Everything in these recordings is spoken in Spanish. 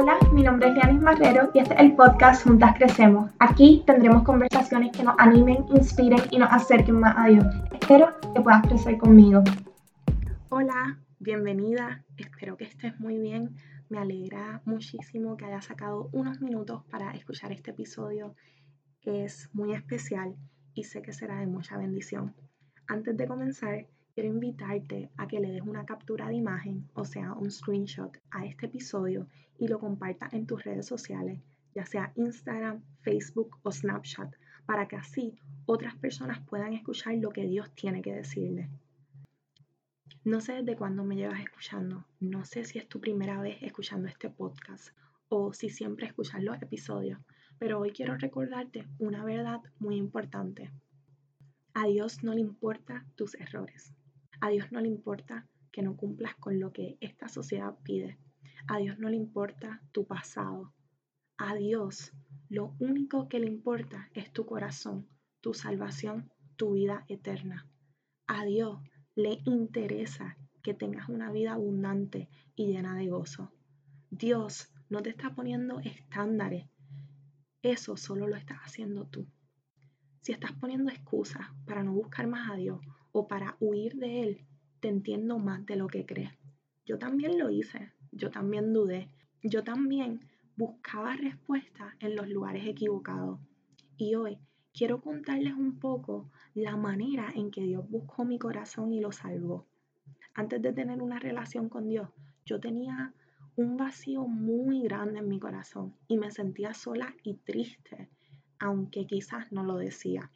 Hola, mi nombre es Lianis Marrero y este es el podcast Juntas Crecemos. Aquí tendremos conversaciones que nos animen, inspiren y nos acerquen más a Dios. Espero que puedas crecer conmigo. Hola, bienvenida. Espero que estés muy bien. Me alegra muchísimo que hayas sacado unos minutos para escuchar este episodio. Es muy especial y sé que será de mucha bendición. Antes de comenzar, quiero invitarte a que le des una captura de imagen, o sea, un screenshot a este episodio y lo compartas en tus redes sociales, ya sea Instagram, Facebook o Snapchat, para que así otras personas puedan escuchar lo que Dios tiene que decirle. No sé desde cuándo me llevas escuchando, no sé si es tu primera vez escuchando este podcast o si siempre escuchas los episodios, pero hoy quiero recordarte una verdad muy importante. A Dios no le importa tus errores. A Dios no le importa que no cumplas con lo que esta sociedad pide. A Dios no le importa tu pasado. A Dios lo único que le importa es tu corazón, tu salvación, tu vida eterna. A Dios le interesa que tengas una vida abundante y llena de gozo. Dios no te está poniendo estándares. Eso solo lo estás haciendo tú. Si estás poniendo excusas para no buscar más a Dios o para huir de Él, te entiendo más de lo que crees. Yo también lo hice, yo también dudé, yo también buscaba respuestas en los lugares equivocados. Y hoy quiero contarles un poco la manera en que Dios buscó mi corazón y lo salvó. Antes de tener una relación con Dios, yo tenía un vacío muy grande en mi corazón y me sentía sola y triste, aunque quizás no lo decía.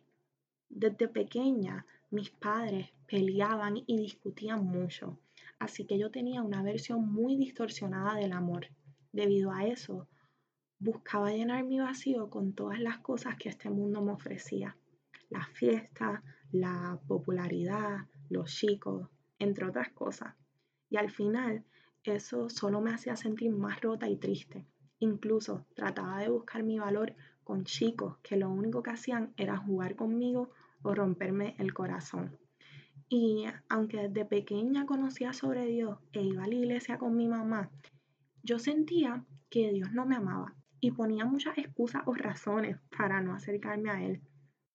Desde pequeña mis padres peleaban y discutían mucho, así que yo tenía una versión muy distorsionada del amor. Debido a eso, buscaba llenar mi vacío con todas las cosas que este mundo me ofrecía. Las fiestas, la popularidad, los chicos, entre otras cosas. Y al final, eso solo me hacía sentir más rota y triste. Incluso trataba de buscar mi valor con chicos que lo único que hacían era jugar conmigo o romperme el corazón. Y aunque desde pequeña conocía sobre Dios e iba a la iglesia con mi mamá, yo sentía que Dios no me amaba y ponía muchas excusas o razones para no acercarme a Él.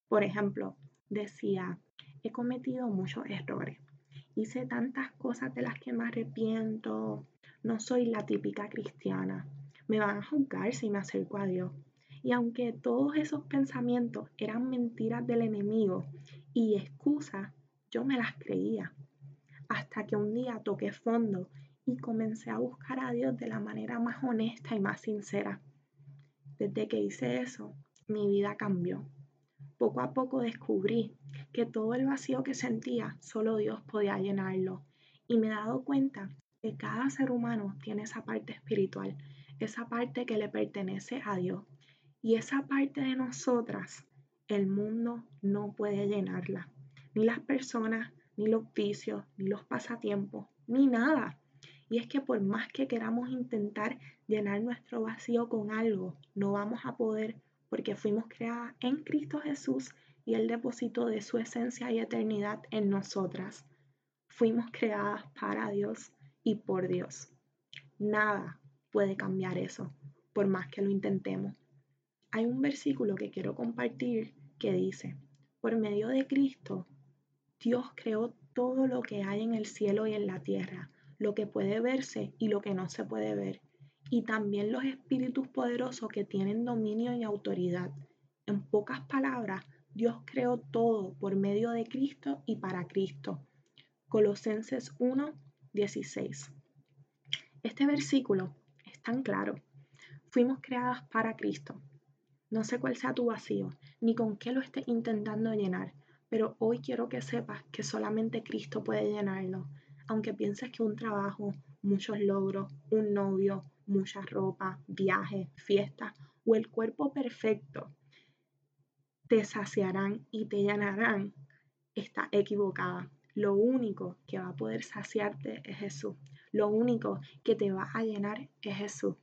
Por ejemplo, decía, he cometido muchos errores, hice tantas cosas de las que me arrepiento, no soy la típica cristiana, me van a juzgar si me acerco a Dios. Y aunque todos esos pensamientos eran mentiras del enemigo y excusas, yo me las creía. Hasta que un día toqué fondo y comencé a buscar a Dios de la manera más honesta y más sincera. Desde que hice eso, mi vida cambió. Poco a poco descubrí que todo el vacío que sentía, solo Dios podía llenarlo. Y me he dado cuenta que cada ser humano tiene esa parte espiritual, esa parte que le pertenece a Dios. Y esa parte de nosotras, el mundo no puede llenarla. Ni las personas, ni los vicios, ni los pasatiempos, ni nada. Y es que por más que queramos intentar llenar nuestro vacío con algo, no vamos a poder porque fuimos creadas en Cristo Jesús y Él depositó de su esencia y eternidad en nosotras. Fuimos creadas para Dios y por Dios. Nada puede cambiar eso, por más que lo intentemos. Hay un versículo que quiero compartir que dice, por medio de Cristo, Dios creó todo lo que hay en el cielo y en la tierra, lo que puede verse y lo que no se puede ver, y también los espíritus poderosos que tienen dominio y autoridad. En pocas palabras, Dios creó todo por medio de Cristo y para Cristo. Colosenses 1, 16. Este versículo es tan claro. Fuimos creadas para Cristo. No sé cuál sea tu vacío, ni con qué lo estés intentando llenar, pero hoy quiero que sepas que solamente Cristo puede llenarlo. Aunque pienses que un trabajo, muchos logros, un novio, mucha ropa, viajes, fiestas o el cuerpo perfecto te saciarán y te llenarán, está equivocada. Lo único que va a poder saciarte es Jesús. Lo único que te va a llenar es Jesús.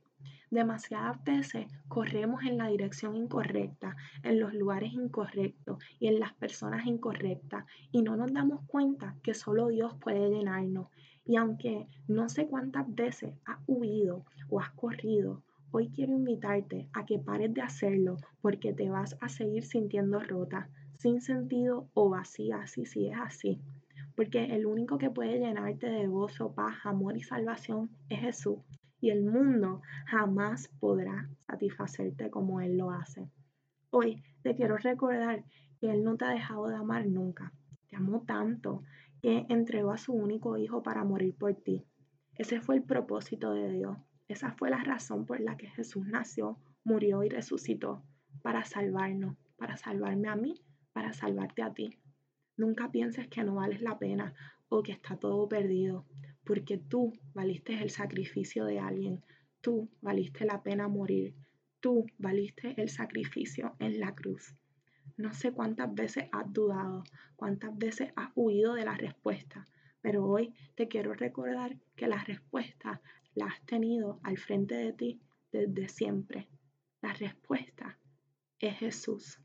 Demasiadas veces corremos en la dirección incorrecta, en los lugares incorrectos y en las personas incorrectas y no nos damos cuenta que solo Dios puede llenarnos. Y aunque no sé cuántas veces has huido o has corrido hoy quiero invitarte a que pares de hacerlo porque te vas a seguir sintiendo rota, sin sentido o vacía, así si es así. Porque el único que puede llenarte de gozo, paz, amor y salvación es Jesús. Y el mundo jamás podrá satisfacerte como Él lo hace. Hoy te quiero recordar que Él no te ha dejado de amar nunca. Te amó tanto que entregó a su único hijo para morir por ti. Ese fue el propósito de Dios. Esa fue la razón por la que Jesús nació, murió y resucitó, para salvarnos, para salvarme a mí, para salvarte a ti. Nunca pienses que no vales la pena o que está todo perdido, porque tú valiste el sacrificio de alguien, tú valiste la pena morir, tú valiste el sacrificio en la cruz. No sé cuántas veces has dudado, cuántas veces has huido de la respuesta, pero hoy te quiero recordar que la respuesta la has tenido al frente de ti desde siempre. La respuesta es Jesús.